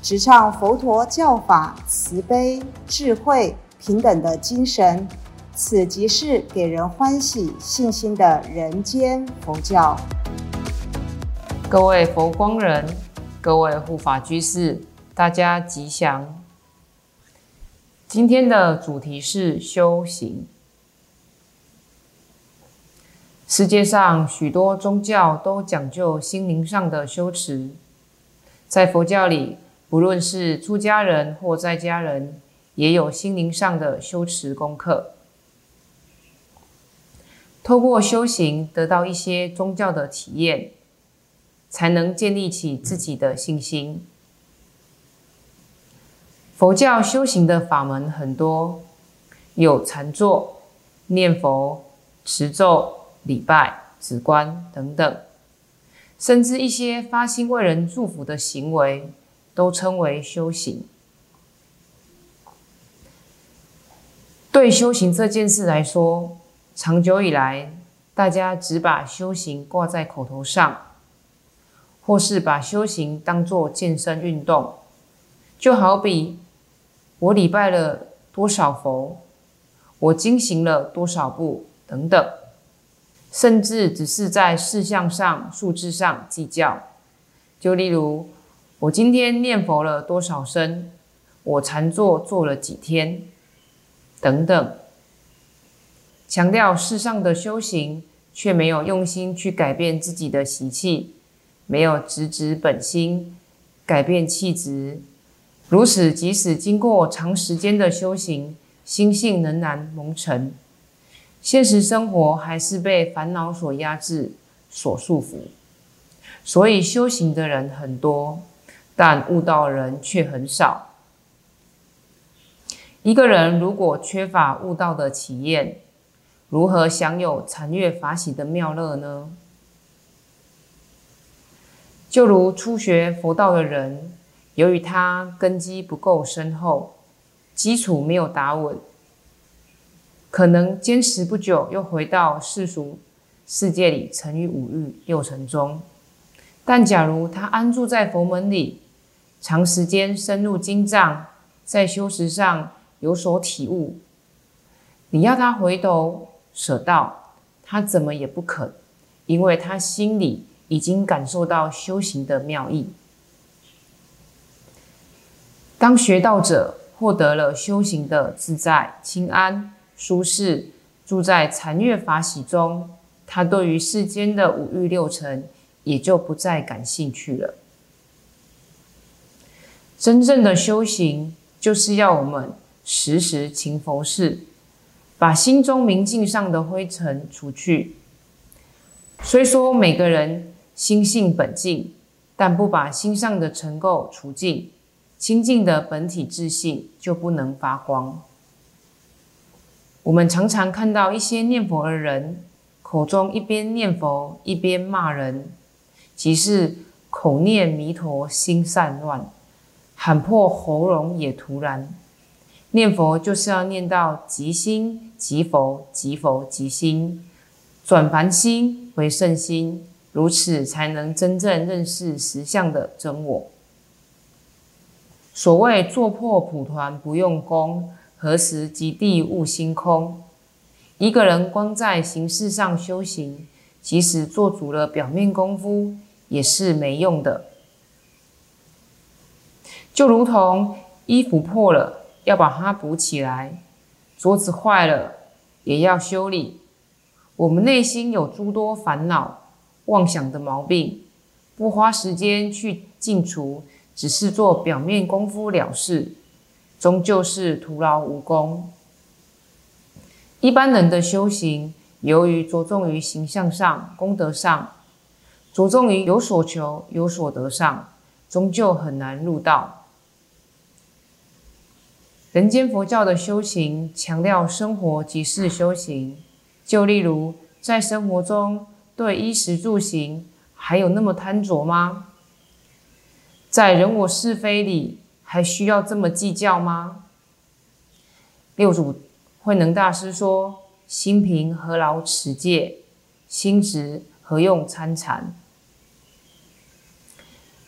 直唱佛陀教法慈悲、智慧、平等的精神，此即是给人欢喜、信心的人间佛教。各位佛光人，各位护法居士，大家吉祥。今天的主题是修行。世界上许多宗教都讲究心灵上的修持，在佛教里。不论是出家人或在家人，也有心灵上的修持功课。透过修行得到一些宗教的体验，才能建立起自己的信心。佛教修行的法门很多，有禅坐、念佛、持咒、礼拜、止观等等，甚至一些发心为人祝福的行为。都称为修行。对修行这件事来说，长久以来，大家只把修行挂在口头上，或是把修行当作健身运动，就好比我礼拜了多少佛，我经行了多少步等等，甚至只是在事项上、数字上计较。就例如。我今天念佛了多少声？我禅坐坐了几天？等等，强调世上的修行，却没有用心去改变自己的习气，没有直指本心，改变气质。如此，即使经过长时间的修行，心性仍然蒙尘，现实生活还是被烦恼所压制、所束缚。所以，修行的人很多。但悟道人却很少。一个人如果缺乏悟道的体验，如何享有禅悦法喜的妙乐呢？就如初学佛道的人，由于他根基不够深厚，基础没有打稳，可能坚持不久，又回到世俗世界里沉于五欲六尘中。但假如他安住在佛门里，长时间深入经藏，在修持上有所体悟，你要他回头舍道，他怎么也不肯，因为他心里已经感受到修行的妙意。当学道者获得了修行的自在、清安、舒适，住在禅悦法喜中，他对于世间的五欲六尘也就不再感兴趣了。真正的修行，就是要我们时时勤佛事，把心中明镜上的灰尘除去。虽说每个人心性本净，但不把心上的尘垢除尽，清净的本体自信就不能发光。我们常常看到一些念佛的人，口中一边念佛一边骂人，即是口念弥陀，心散乱。喊破喉咙也徒然。念佛就是要念到即心即佛，即佛即心，转凡心为圣心，如此才能真正认识实相的真我。所谓坐破蒲团不用功，何时即地悟心空？一个人光在形式上修行，即使做足了表面功夫，也是没用的。就如同衣服破了，要把它补起来；桌子坏了，也要修理。我们内心有诸多烦恼、妄想的毛病，不花时间去净除，只是做表面功夫了事，终究是徒劳无功。一般人的修行，由于着重于形象上、功德上，着重于有所求、有所得上，终究很难入道。人间佛教的修行强调生活即是修行，就例如在生活中对衣食住行还有那么贪着吗？在人我是非里还需要这么计较吗？六祖慧能大师说：“心平何劳持戒，心直何用参禅。”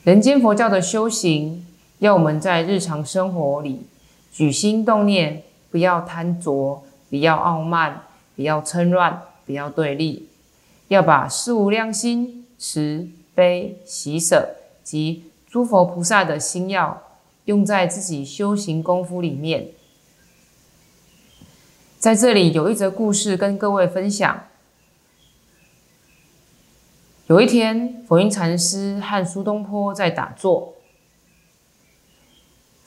人间佛教的修行，要我们在日常生活里。举心动念，不要贪着，不要傲慢，不要嗔乱，不要对立，要把事无量心、慈悲、喜舍及诸佛菩萨的心要用在自己修行功夫里面。在这里有一则故事跟各位分享。有一天，佛印禅师和苏东坡在打坐。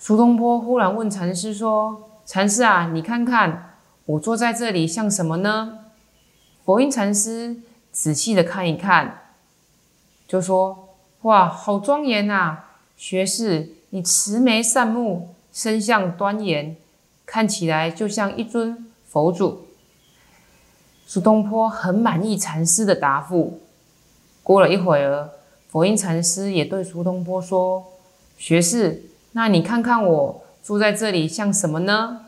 苏东坡忽然问禅师说：“禅师啊，你看看我坐在这里像什么呢？”佛印禅师仔细的看一看，就说：“哇，好庄严啊！学士，你慈眉善目，身相端严，看起来就像一尊佛祖。”苏东坡很满意禅师的答复。过了一会儿，佛印禅师也对苏东坡说：“学士。”那你看看我住在这里像什么呢？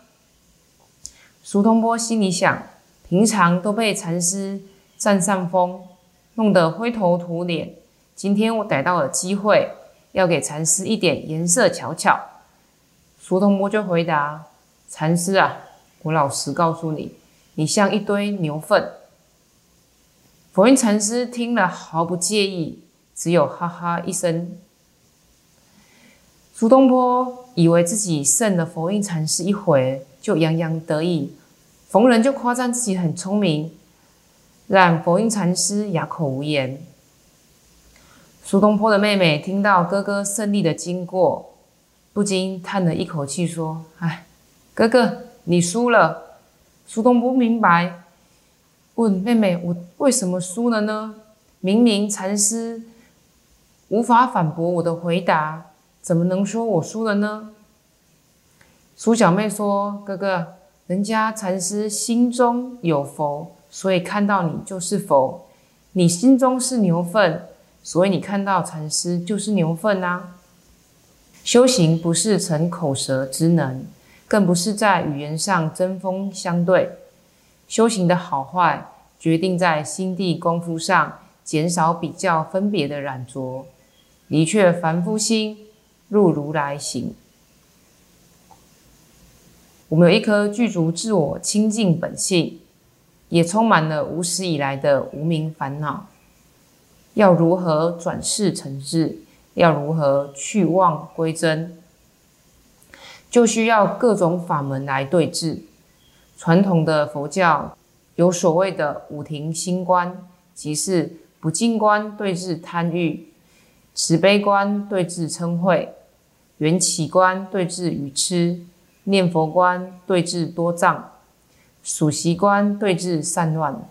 苏东坡心里想：平常都被禅师占上风，弄得灰头土脸。今天我逮到了机会，要给禅师一点颜色瞧瞧。苏东坡就回答：“禅师啊，我老实告诉你，你像一堆牛粪。”佛印禅师听了毫不介意，只有哈哈一声。苏东坡以为自己胜了佛印禅师一回，就洋洋得意，逢人就夸赞自己很聪明，让佛印禅师哑口无言。苏东坡的妹妹听到哥哥胜利的经过，不禁叹了一口气，说：“哎，哥哥，你输了。”苏东坡明白，问妹妹：“我为什么输了呢？明明禅师无法反驳我的回答。”怎么能说我输了呢？苏小妹说：“哥哥，人家禅师心中有佛，所以看到你就是佛；你心中是牛粪，所以你看到禅师就是牛粪啊。修行不是逞口舌之能，更不是在语言上针锋相对。修行的好坏，决定在心地功夫上，减少比较分别的染着，离却凡夫心。”入如来行，我们有一颗具足自我清净本性，也充满了无始以来的无名烦恼。要如何转世成智？要如何去妄归真？就需要各种法门来对治。传统的佛教有所谓的五停心观，即是不净观对治贪欲。慈悲观对治嗔恚，缘起观对治愚痴，念佛观对治多障，数习观对治散乱。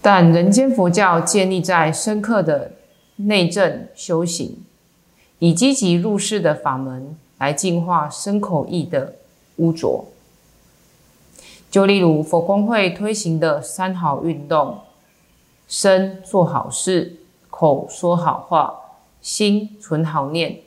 但人间佛教建立在深刻的内证修行，以积极入世的法门来净化身口意的污浊。就例如佛光会推行的三好运动。身做好事，口说好话，心存好念，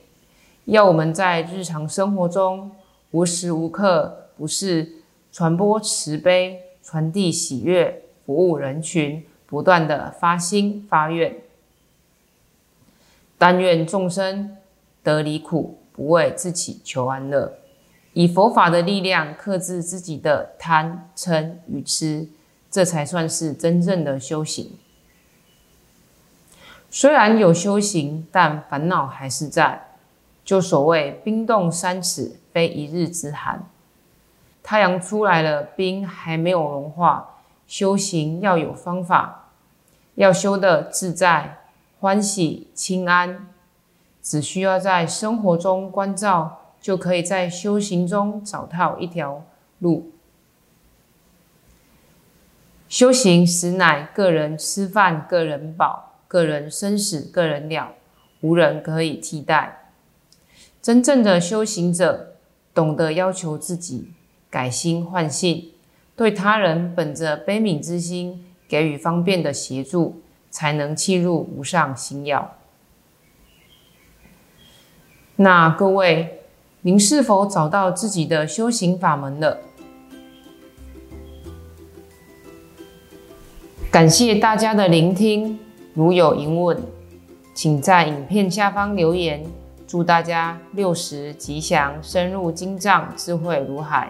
要我们在日常生活中无时无刻不是传播慈悲、传递喜悦、服务人群，不断的发心发愿，但愿众生得离苦，不为自己求安乐，以佛法的力量克制自己的贪嗔与痴，这才算是真正的修行。虽然有修行，但烦恼还是在。就所谓冰冻三尺，非一日之寒。太阳出来了，冰还没有融化。修行要有方法，要修的自在、欢喜、清安。只需要在生活中关照，就可以在修行中找到一条路。修行实乃个人吃饭，个人饱。个人生死，个人了，无人可以替代。真正的修行者懂得要求自己改心换性，对他人本着悲悯之心给予方便的协助，才能契入无上心要。那各位，您是否找到自己的修行法门了？感谢大家的聆听，如有疑问，请在影片下方留言。祝大家六十吉祥，深入经藏，智慧如海。